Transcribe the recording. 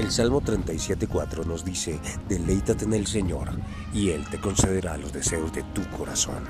El Salmo 37.4 nos dice, deleítate en el Señor y Él te concederá los deseos de tu corazón.